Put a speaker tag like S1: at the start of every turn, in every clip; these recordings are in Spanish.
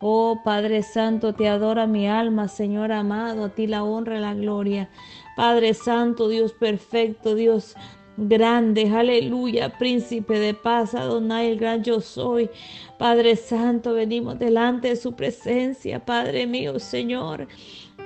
S1: Oh Padre Santo, te adora mi alma, Señor amado, a ti la honra y la gloria. Padre Santo, Dios perfecto, Dios grande, aleluya, príncipe de paz, Adonai, el gran yo soy. Padre Santo, venimos delante de su presencia, Padre mío, Señor.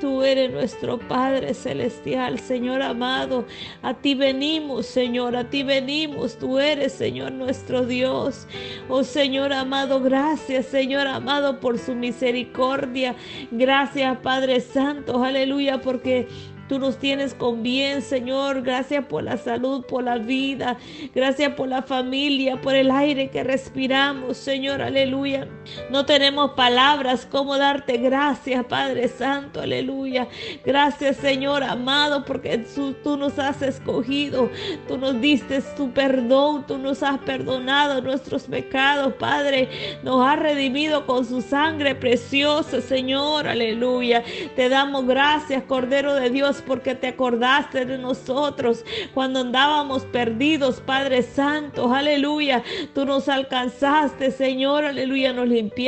S1: Tú eres nuestro Padre Celestial, Señor amado. A ti venimos, Señor, a ti venimos. Tú eres, Señor, nuestro Dios. Oh Señor amado, gracias, Señor amado, por su misericordia. Gracias, Padre Santo, aleluya, porque Tú nos tienes con bien, Señor. Gracias por la salud, por la vida. Gracias por la familia, por el aire que respiramos, Señor. Aleluya. No tenemos palabras como darte gracias, Padre Santo. Aleluya. Gracias, Señor amado, porque tú nos has escogido. Tú nos diste tu perdón. Tú nos has perdonado nuestros pecados, Padre. Nos has redimido con su sangre preciosa, Señor. Aleluya. Te damos gracias, Cordero de Dios porque te acordaste de nosotros cuando andábamos perdidos, Padre Santo, aleluya. Tú nos alcanzaste, Señor, aleluya, nos limpiaste,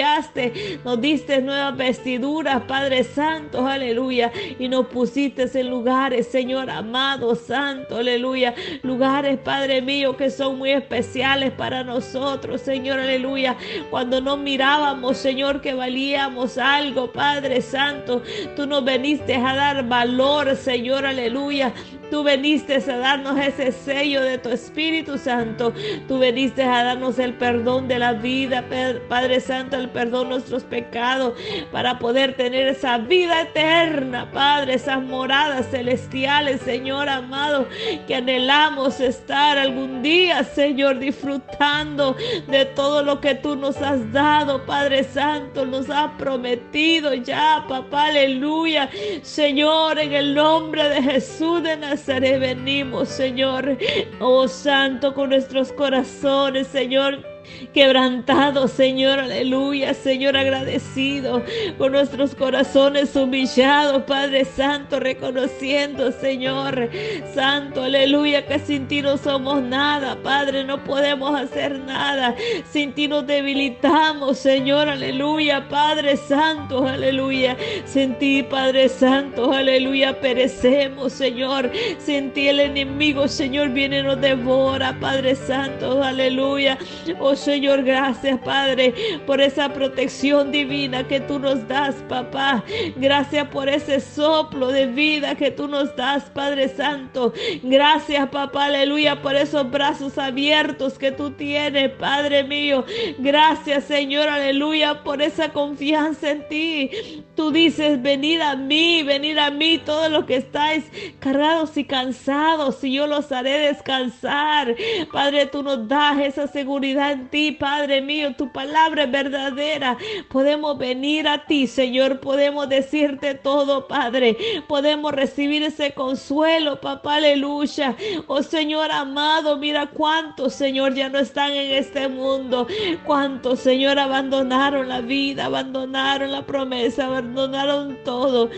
S1: nos diste nuevas vestiduras, Padre Santo, aleluya, y nos pusiste en lugares, Señor amado, Santo, aleluya, lugares, Padre mío, que son muy especiales para nosotros, Señor, aleluya, cuando no mirábamos, Señor, que valíamos algo, Padre Santo, tú nos veniste a dar valor, Señor, aleluya. Tú veniste a darnos ese sello de tu Espíritu Santo. Tú veniste a darnos el perdón de la vida, Padre Santo, el perdón de nuestros pecados, para poder tener esa vida eterna, Padre, esas moradas celestiales, Señor amado, que anhelamos estar algún día, Señor, disfrutando de todo lo que tú nos has dado, Padre Santo, nos has prometido ya, papá, aleluya. Señor, en el nombre de Jesús de Nazaret venimos, Señor. Oh Santo, con nuestros corazones, Señor quebrantado, Señor, aleluya, Señor, agradecido con nuestros corazones humillados, Padre Santo, reconociendo, Señor, Santo, aleluya, que sin ti no somos nada, Padre, no podemos hacer nada, sin ti nos debilitamos, Señor, aleluya, Padre Santo, aleluya, sin ti, Padre Santo, aleluya, perecemos, Señor, sin ti el enemigo, Señor, viene y nos devora, Padre Santo, aleluya, oh Señor, gracias Padre por esa protección divina que tú nos das, papá. Gracias por ese soplo de vida que tú nos das, Padre Santo. Gracias, papá, aleluya, por esos brazos abiertos que tú tienes, Padre mío. Gracias, Señor, aleluya, por esa confianza en ti. Tú dices, venid a mí, venid a mí, todos los que estáis cargados y cansados, y yo los haré descansar. Padre, tú nos das esa seguridad en ti, Padre mío. Tu palabra es verdadera. Podemos venir a ti, Señor. Podemos decirte todo, Padre. Podemos recibir ese consuelo, papá, aleluya. Oh Señor amado, mira cuántos, Señor, ya no están en este mundo. Cuántos, Señor, abandonaron la vida, abandonaron la promesa, abandonaron todo.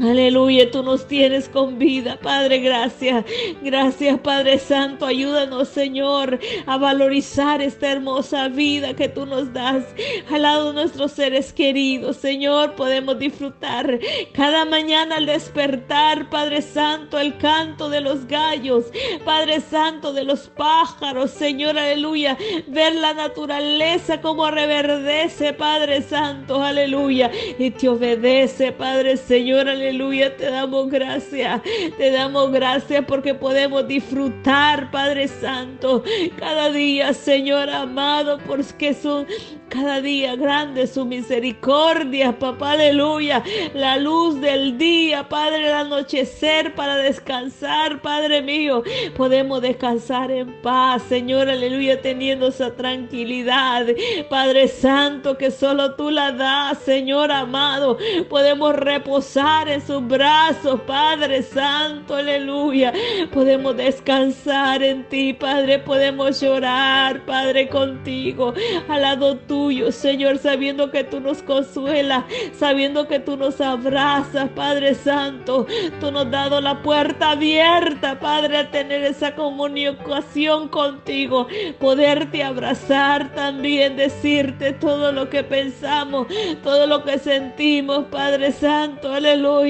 S1: Aleluya, tú nos tienes con vida, Padre, gracias. Gracias, Padre Santo. Ayúdanos, Señor, a valorizar esta hermosa vida que tú nos das al lado de nuestros seres queridos. Señor, podemos disfrutar cada mañana al despertar, Padre Santo, el canto de los gallos, Padre Santo, de los pájaros, Señor, aleluya. Ver la naturaleza como reverdece, Padre Santo, aleluya. Y te obedece, Padre Señor, aleluya aleluya, te damos gracias. Te damos gracias porque podemos disfrutar, Padre Santo, cada día, Señor amado, porque son cada día grande su misericordia, papá, aleluya. La luz del día, Padre, el anochecer para descansar, Padre mío. Podemos descansar en paz, Señor, aleluya, teniendo esa tranquilidad, Padre Santo, que solo tú la das, Señor amado. Podemos reposar en en sus brazos, Padre Santo, aleluya. Podemos descansar en ti, Padre, podemos llorar, Padre, contigo, al lado tuyo, Señor, sabiendo que tú nos consuelas, sabiendo que tú nos abrazas, Padre Santo. Tú nos has dado la puerta abierta, Padre, a tener esa comunicación contigo, poderte abrazar también, decirte todo lo que pensamos, todo lo que sentimos, Padre Santo, aleluya.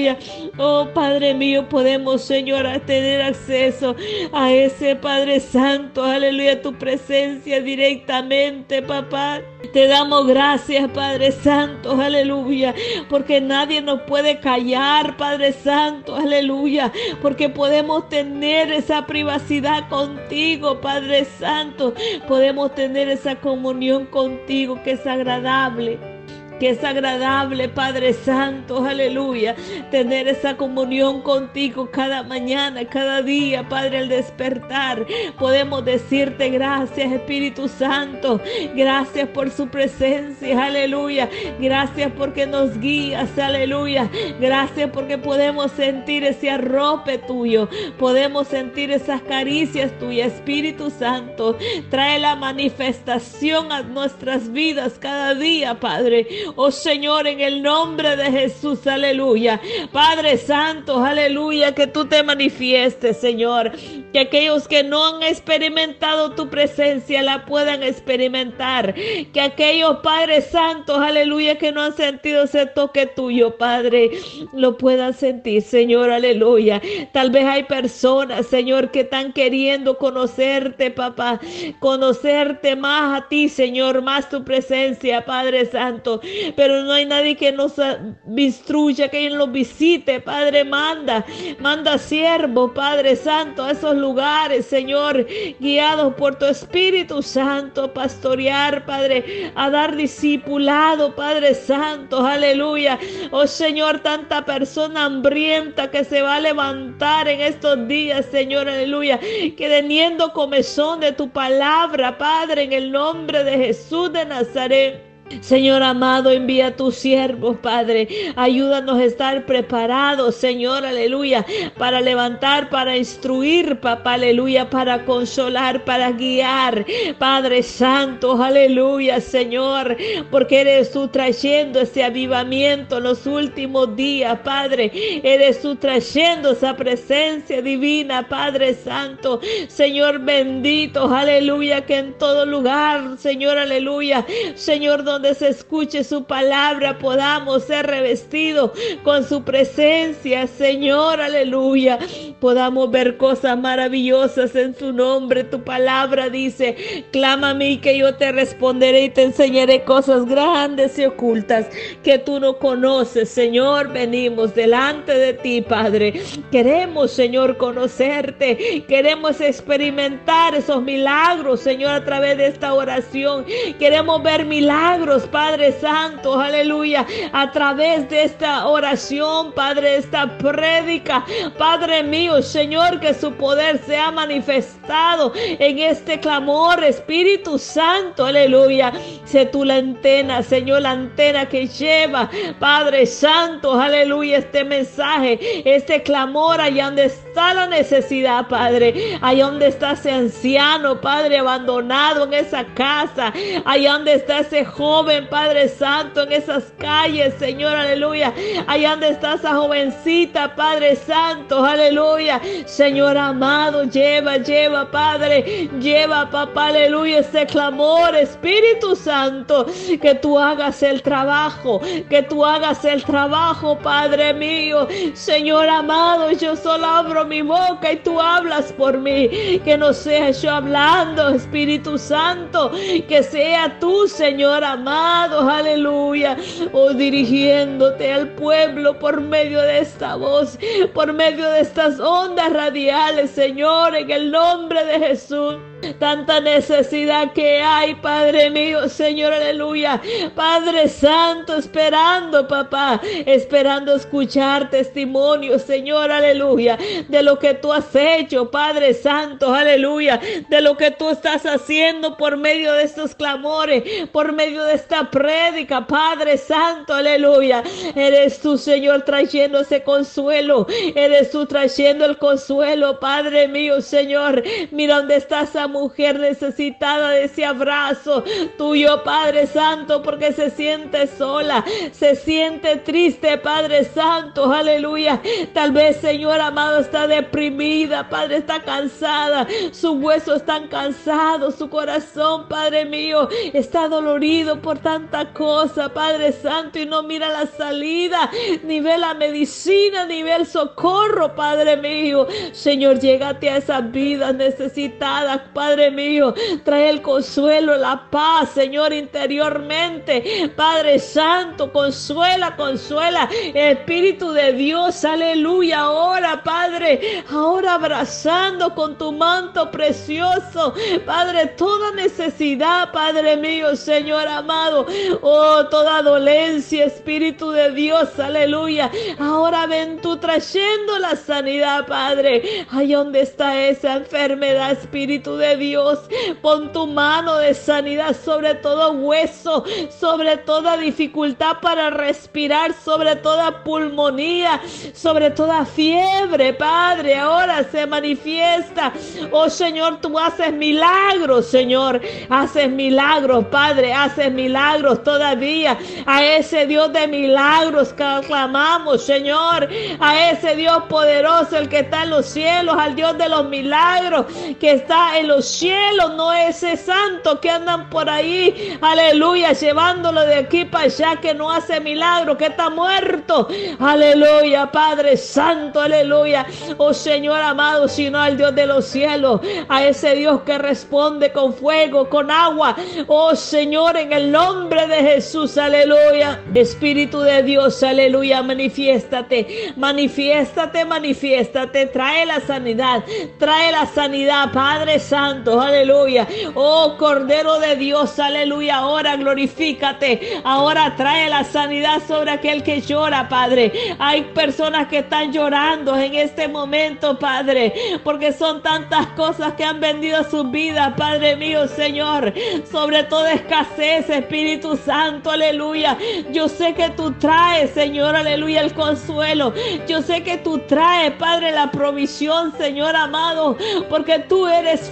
S1: Oh Padre mío, podemos, Señor, tener acceso a ese Padre Santo, aleluya, tu presencia directamente, papá. Te damos gracias, Padre Santo, aleluya, porque nadie nos puede callar, Padre Santo, aleluya, porque podemos tener esa privacidad contigo, Padre Santo, podemos tener esa comunión contigo que es agradable que es agradable, Padre Santo, aleluya, tener esa comunión contigo cada mañana, cada día, Padre, al despertar. Podemos decirte gracias, Espíritu Santo, gracias por su presencia, aleluya, gracias porque nos guías, aleluya, gracias porque podemos sentir ese arrope tuyo, podemos sentir esas caricias tuyas, Espíritu Santo, trae la manifestación a nuestras vidas cada día, Padre. Oh Señor, en el nombre de Jesús, aleluya. Padre Santo, aleluya, que tú te manifiestes, Señor. Que aquellos que no han experimentado tu presencia la puedan experimentar. Que aquellos, Padre Santo, aleluya, que no han sentido ese toque tuyo, Padre, lo puedan sentir, Señor, aleluya. Tal vez hay personas, Señor, que están queriendo conocerte, papá. Conocerte más a ti, Señor, más tu presencia, Padre Santo pero no hay nadie que nos instruya, que nos visite, Padre, manda, manda siervo, Padre Santo, a esos lugares, Señor, guiados por tu Espíritu Santo, pastorear, Padre, a dar discipulado, Padre Santo, aleluya. Oh Señor, tanta persona hambrienta que se va a levantar en estos días, Señor, aleluya, que teniendo comezón de tu palabra, Padre, en el nombre de Jesús de Nazaret. Señor amado, envía a tus siervos, Padre. Ayúdanos a estar preparados, Señor, aleluya, para levantar, para instruir, papá, aleluya, para consolar, para guiar, Padre Santo, aleluya, Señor, porque eres tú trayendo ese avivamiento en los últimos días, Padre. Eres tú trayendo esa presencia divina, Padre Santo, Señor bendito, aleluya, que en todo lugar, Señor, aleluya, Señor, donde donde se escuche su palabra podamos ser revestidos con su presencia, Señor, aleluya. Podamos ver cosas maravillosas en su nombre. Tu palabra dice, clama a mí que yo te responderé y te enseñaré cosas grandes y ocultas que tú no conoces, Señor. Venimos delante de ti, Padre. Queremos, Señor, conocerte. Queremos experimentar esos milagros, Señor, a través de esta oración. Queremos ver milagros Padre Santo, aleluya, a través de esta oración, Padre, esta prédica, Padre mío, Señor, que su poder sea manifestado en este clamor, Espíritu Santo, aleluya. Sé tú la antena, Señor, la antena que lleva, Padre Santo, aleluya, este mensaje, este clamor allá donde está la necesidad, Padre, allá donde está ese anciano, Padre, abandonado en esa casa, allá donde está ese joven Padre Santo, en esas calles, Señor, aleluya. Allá donde está esa jovencita, Padre Santo, aleluya. Señor amado, lleva, lleva, Padre, lleva, papá, aleluya, ese clamor, Espíritu Santo, que tú hagas el trabajo, que tú hagas el trabajo, Padre mío. Señor amado, yo solo abro mi boca y tú hablas por mí. Que no sea yo hablando, Espíritu Santo, que sea tú, Señor amado aleluya, o oh, dirigiéndote al pueblo por medio de esta voz, por medio de estas ondas radiales, Señor, en el nombre de Jesús. Tanta necesidad que hay, Padre mío, Señor, aleluya. Padre Santo, esperando, papá, esperando escuchar testimonios, Señor, aleluya, de lo que tú has hecho, Padre Santo, aleluya, de lo que tú estás haciendo por medio de estos clamores, por medio de esta prédica, Padre Santo, aleluya. Eres tú, Señor, trayendo ese consuelo, eres tú trayendo el consuelo, Padre mío, Señor. Mira dónde está esa mujer necesitada de ese abrazo tuyo, Padre Santo, porque se siente sola, se siente triste, Padre Santo, aleluya. Tal vez, Señor amado, está deprimida, Padre, está cansada, sus huesos están cansados, su corazón, Padre mío, está dolorido por tanta cosa, Padre Santo, y no mira la salida, ni ve la medicina, ni ve el socorro, Padre mío. Señor, llégate a esas vidas necesitadas, Padre mío. Trae el consuelo, la paz, Señor, interiormente. Padre Santo, consuela, consuela. Espíritu de Dios, aleluya. Ahora, Padre, ahora abrazando con tu manto precioso. Padre, toda necesidad, Padre mío, Señor amado. Oh, toda dolencia, Espíritu de Dios, aleluya. Ahora ven tú trayendo la sanidad, Padre. Ahí donde está esa enfermedad, Espíritu de Dios. Pon tu mano de sanidad sobre todo hueso, sobre toda dificultad para respirar, sobre toda pulmonía, sobre toda fiebre, Padre. Ahora se manifiesta. Oh Señor, tú haces milagros, Señor. Haces milagros, Padre. Haces milagros todavía. A ese Dios de milagros que aclamamos, Señor. A ese Dios poderoso, el que está en los cielos, al Dios de los milagros, que está en los cielos, no ese santo que andan por ahí, aleluya, llevándolo de aquí para allá, que no hace milagro, que está muerto, aleluya, Padre Santo, aleluya, oh Señor amado, sino al Dios de los cielos, a ese Dios que responde con fuego, con agua, oh Señor, en el nombre de Jesús, aleluya, Espíritu de Dios, aleluya, manifiéstate, manifiéstate, manifiéstate, trae la sanidad, trae la sanidad, Padre Santo, aleluya. Oh Cordero de Dios, aleluya. Ahora glorifícate. Ahora trae la sanidad sobre aquel que llora, Padre. Hay personas que están llorando en este momento, Padre, porque son tantas cosas que han vendido sus vidas, Padre mío, Señor. Sobre todo escasez, Espíritu Santo, aleluya. Yo sé que tú traes, Señor, aleluya, el consuelo. Yo sé que tú traes, Padre, la provisión, Señor amado, porque tú eres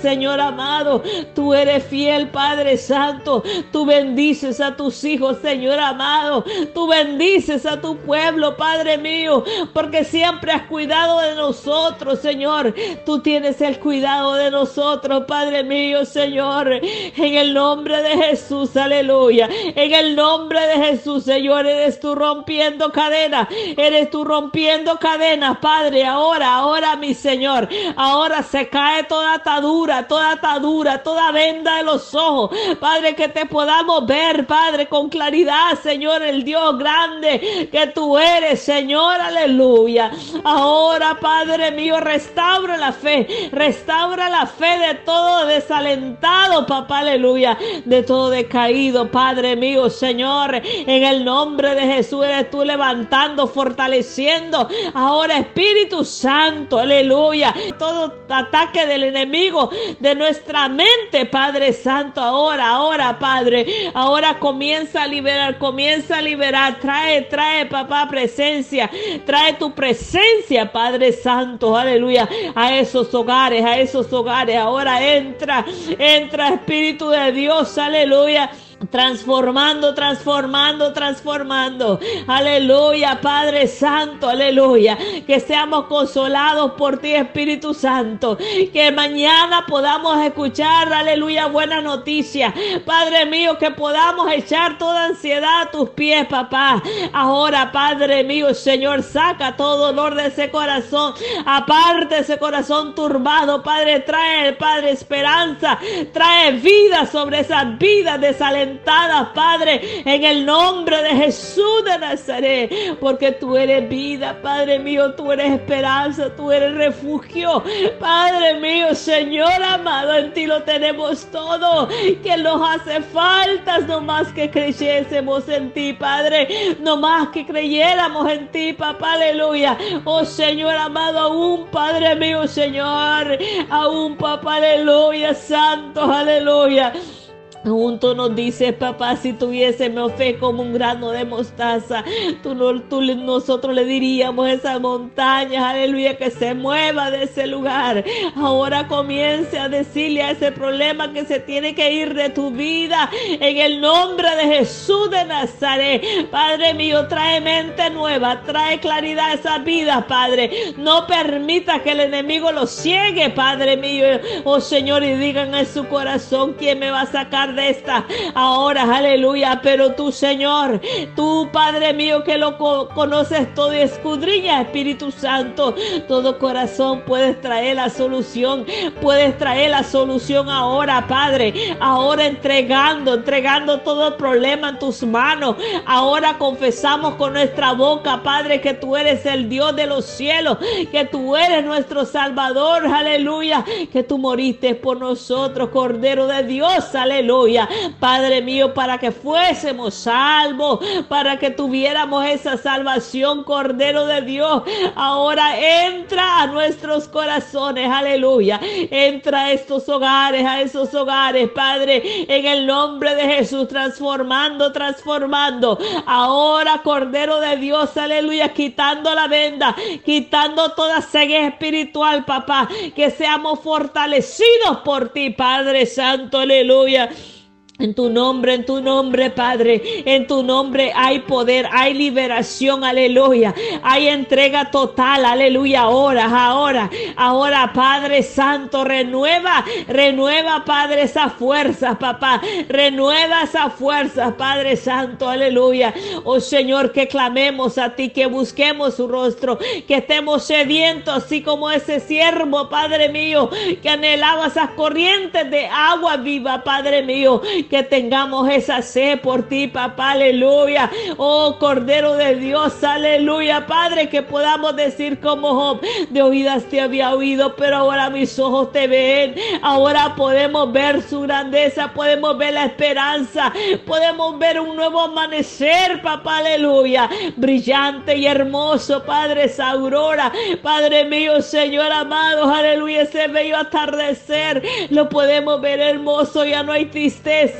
S1: Señor amado. Tú eres fiel, Padre Santo. Tú bendices a tus hijos, Señor amado. Tú bendices a tu pueblo, Padre mío, porque siempre has cuidado de nosotros, Señor. Tú tienes el cuidado de nosotros, Padre mío, Señor. En el nombre de Jesús, aleluya. En el nombre de Jesús, Señor, eres tú rompiendo cadenas. Eres tú rompiendo cadenas, Padre. Ahora, ahora, mi Señor. Ahora se cae toda atadura, toda atadura, toda venda de los ojos. Padre, que te podamos ver, Padre, con claridad, Señor, el Dios grande que tú eres, Señor, aleluya. Ahora, Padre mío, restaura la fe, restaura la fe de todo desalentado, papá, aleluya, de todo decaído, Padre mío, Señor, en el nombre de Jesús eres tú levantando, fortaleciendo. Ahora, Espíritu Santo, aleluya, todo ataque del enemigo de nuestra mente, Padre Santo, ahora, ahora, Padre, ahora comienza a liberar, comienza a liberar, trae, trae, papá, presencia, trae tu presencia, Padre Santo, aleluya, a esos hogares, a esos hogares, ahora entra, entra Espíritu de Dios, aleluya transformando, transformando, transformando. Aleluya, Padre Santo, aleluya. Que seamos consolados por ti, Espíritu Santo. Que mañana podamos escuchar, aleluya, buena noticia. Padre mío, que podamos echar toda ansiedad a tus pies, papá. Ahora, Padre mío, Señor, saca todo dolor de ese corazón. Aparte ese corazón turbado, Padre, trae, Padre, esperanza. Trae vida sobre esas vidas desalentadas Padre, en el nombre de Jesús de Nazaret, porque tú eres vida, Padre mío, tú eres esperanza, tú eres refugio, Padre mío, Señor amado, en ti lo tenemos todo, que nos hace falta, no más que creyésemos en ti, Padre, no más que creyéramos en ti, papá, aleluya, oh Señor amado, aún, Padre mío, Señor, aún, papá, aleluya, santo, aleluya. Junto nos dices, papá, si tuviésemos fe como un grano de mostaza, tú, tú, nosotros le diríamos a esa montaña, aleluya, que se mueva de ese lugar. Ahora comience a decirle a ese problema que se tiene que ir de tu vida en el nombre de Jesús de Nazaret. Padre mío, trae mente nueva, trae claridad a esa vida, Padre. No permita que el enemigo lo ciegue, Padre mío. Oh Señor, y digan en su corazón quién me va a sacar de esta ahora, aleluya. Pero tú, Señor, tú, Padre mío, que lo conoces todo y escudriña, Espíritu Santo, todo corazón puedes traer la solución, puedes traer la solución ahora, Padre. Ahora entregando, entregando todo el problema en tus manos. Ahora confesamos con nuestra boca, Padre, que tú eres el Dios de los cielos, que tú eres nuestro Salvador, aleluya, que tú moriste por nosotros, Cordero de Dios, aleluya. Padre mío, para que fuésemos salvos, para que tuviéramos esa salvación, Cordero de Dios. Ahora entra a nuestros corazones, aleluya. Entra a estos hogares, a esos hogares, Padre, en el nombre de Jesús, transformando, transformando. Ahora, Cordero de Dios, aleluya, quitando la venda, quitando toda ceguera espiritual, papá, que seamos fortalecidos por ti, Padre Santo, aleluya. En tu nombre, en tu nombre, Padre, en tu nombre hay poder, hay liberación, aleluya. Hay entrega total, aleluya. Ahora, ahora, ahora, Padre Santo, renueva, renueva, Padre, esa fuerza, papá. Renueva esa fuerza, Padre Santo, aleluya. Oh Señor, que clamemos a ti, que busquemos su rostro, que estemos sedientos, así como ese siervo, Padre mío, que anhelaba esas corrientes de agua viva, Padre mío que tengamos esa sed por ti, papá, aleluya. Oh Cordero de Dios, aleluya, Padre, que podamos decir como Job, de oídas te había oído, pero ahora mis ojos te ven. Ahora podemos ver su grandeza, podemos ver la esperanza, podemos ver un nuevo amanecer, papá, aleluya. Brillante y hermoso, Padre, esa aurora, Padre mío, Señor amado, aleluya, ese bello atardecer, lo podemos ver hermoso, ya no hay tristeza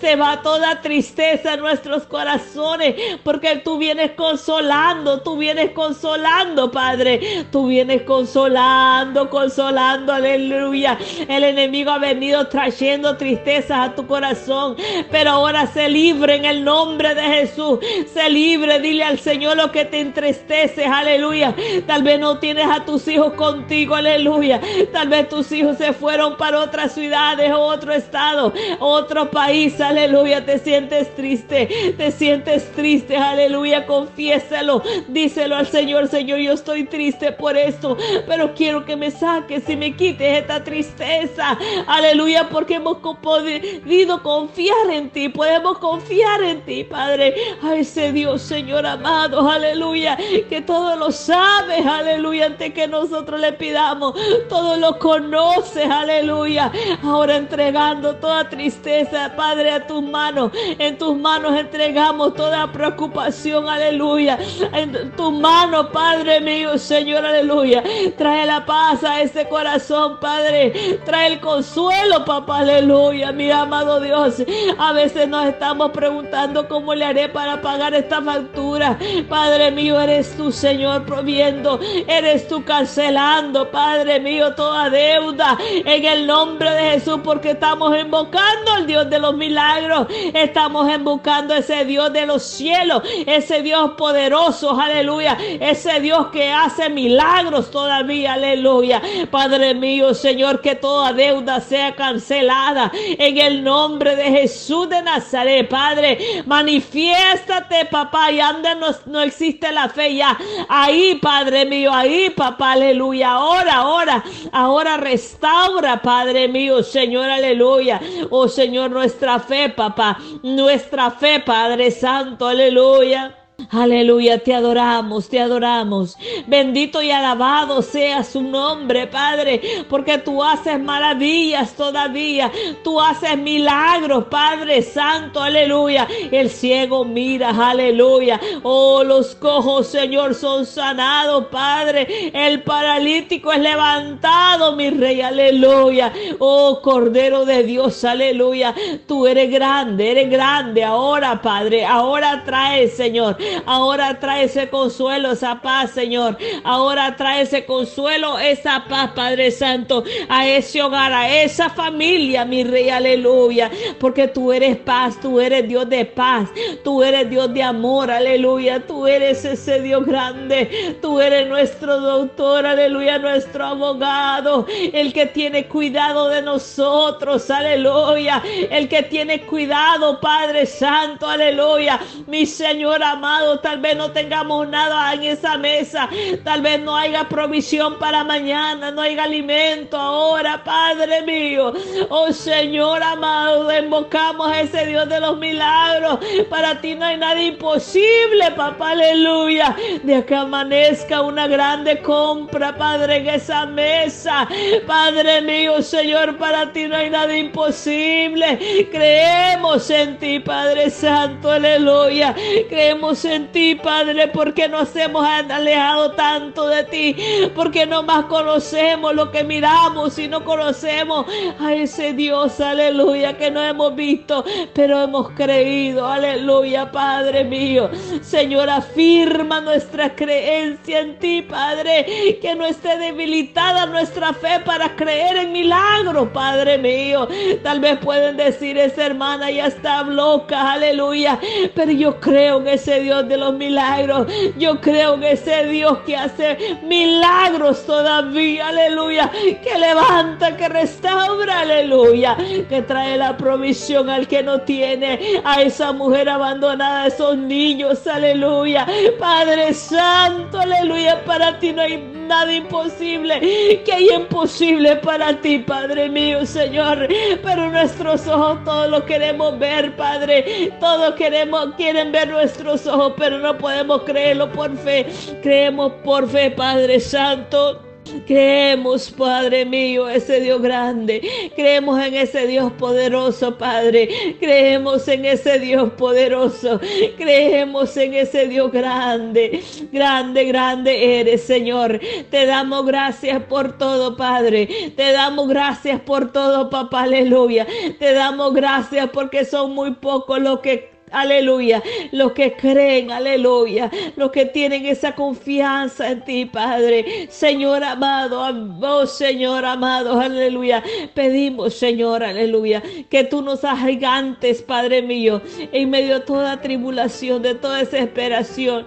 S1: se va toda tristeza en nuestros corazones, porque tú vienes consolando, tú vienes consolando, Padre, tú vienes consolando, consolando, aleluya. El enemigo ha venido trayendo tristezas a tu corazón, pero ahora se libre en el nombre de Jesús, se libre, dile al Señor lo que te entristece, aleluya. Tal vez no tienes a tus hijos contigo, aleluya. Tal vez tus hijos se fueron para otras ciudades otro estado, otro país, aleluya, te sientes triste, te sientes triste, aleluya, confiésalo, díselo al Señor, Señor, yo estoy triste por esto, pero quiero que me saques y me quites esta tristeza, aleluya, porque hemos podido confiar en ti, podemos confiar en ti, Padre, a ese Dios, Señor amado, aleluya, que todo lo sabes, aleluya, antes que nosotros le pidamos, todo lo conoces, aleluya, ahora entregando toda tristeza, Padre, a tus manos. En tus manos entregamos toda preocupación, aleluya. En tus manos, Padre mío, Señor, aleluya. Trae la paz a ese corazón, Padre. Trae el consuelo, papá, aleluya, mi amado Dios. A veces nos estamos preguntando cómo le haré para pagar esta factura. Padre mío, eres tú, Señor, proviendo. Eres tú cancelando, Padre mío, toda deuda. En el nombre de Jesús, porque estamos invocando al Dios de los milagros. Estamos en buscando ese Dios de los cielos, ese Dios poderoso, aleluya. Ese Dios que hace milagros todavía, aleluya. Padre mío, Señor, que toda deuda sea cancelada en el nombre de Jesús de Nazaret, Padre. Manifiéstate, papá, y anda no, no existe la fe ya. Ahí, Padre mío, ahí, papá, aleluya. Ahora, ahora, ahora restaura, Padre mío, Señor, aleluya. Oh Señor, no nuestra fe, papá, nuestra fe, Padre Santo, aleluya. Aleluya, te adoramos, te adoramos. Bendito y alabado sea su nombre, Padre, porque tú haces maravillas todavía. Tú haces milagros, Padre Santo, aleluya. El ciego mira, aleluya. Oh, los cojos, Señor, son sanados, Padre. El paralítico es levantado, mi rey, aleluya. Oh, Cordero de Dios, aleluya. Tú eres grande, eres grande ahora, Padre. Ahora trae, Señor Ahora trae ese consuelo, esa paz, Señor. Ahora trae ese consuelo, esa paz, Padre Santo, a ese hogar, a esa familia, mi rey, aleluya. Porque tú eres paz, tú eres Dios de paz, tú eres Dios de amor, aleluya. Tú eres ese Dios grande, tú eres nuestro doctor, aleluya, nuestro abogado, el que tiene cuidado de nosotros, aleluya. El que tiene cuidado, Padre Santo, aleluya. Mi Señor amado tal vez no tengamos nada en esa mesa, tal vez no haya provisión para mañana, no haya alimento ahora, Padre mío. Oh Señor amado, invocamos a ese Dios de los milagros. Para ti no hay nada imposible, papá, aleluya. De que amanezca una grande compra, Padre, en esa mesa. Padre mío, Señor, para ti no hay nada imposible. Creemos en ti, Padre Santo, aleluya. Creemos en ti, Padre, porque nos hemos alejado tanto de ti, porque no más conocemos lo que miramos y no conocemos a ese Dios, aleluya, que no hemos visto, pero hemos creído, aleluya, Padre mío. Señor, afirma nuestra creencia en ti, Padre, que no esté debilitada nuestra fe para creer en milagros, Padre mío. Tal vez pueden decir, esa hermana ya está loca, aleluya, pero yo creo en ese Dios de los milagros. Yo creo en ese Dios que hace milagros todavía, aleluya. Que levanta, que restaura, aleluya. Que trae la provisión al que no tiene, a esa mujer abandonada, a esos niños, aleluya. Padre Santo, aleluya. Para ti no hay nada imposible. Que hay imposible para ti, Padre mío, Señor. Pero nuestros ojos todos lo queremos ver, Padre. Todos queremos, quieren ver nuestros ojos, pero no podemos creerlo por fe. Creemos por fe, Padre Santo. Creemos, Padre mío, ese Dios grande. Creemos en ese Dios poderoso, Padre. Creemos en ese Dios poderoso. Creemos en ese Dios grande. Grande, grande eres, Señor. Te damos gracias por todo, Padre. Te damos gracias por todo, papá. Aleluya. Te damos gracias porque son muy pocos los que Aleluya. Los que creen, aleluya. Los que tienen esa confianza en ti, Padre. Señor amado, oh Señor amado, aleluya. Pedimos, Señor, aleluya, que tú nos gigantes, Padre mío, en medio de toda tribulación, de toda desesperación,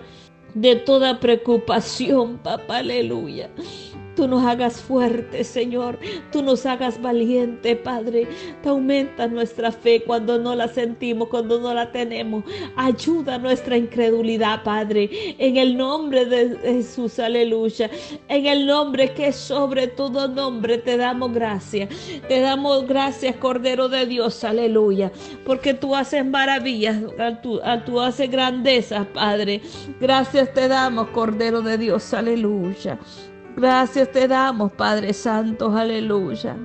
S1: de toda preocupación, papá, aleluya. Tú nos hagas fuertes, Señor. Tú nos hagas valiente, Padre. Te aumenta nuestra fe cuando no la sentimos, cuando no la tenemos. Ayuda nuestra incredulidad, Padre. En el nombre de Jesús, aleluya. En el nombre que sobre todo nombre, te damos gracias. Te damos gracias, Cordero de Dios, aleluya. Porque tú haces maravillas, tú, tú haces grandezas, Padre. Gracias te damos, Cordero de Dios, aleluya. Gracias te damos, Padre Santo, aleluya.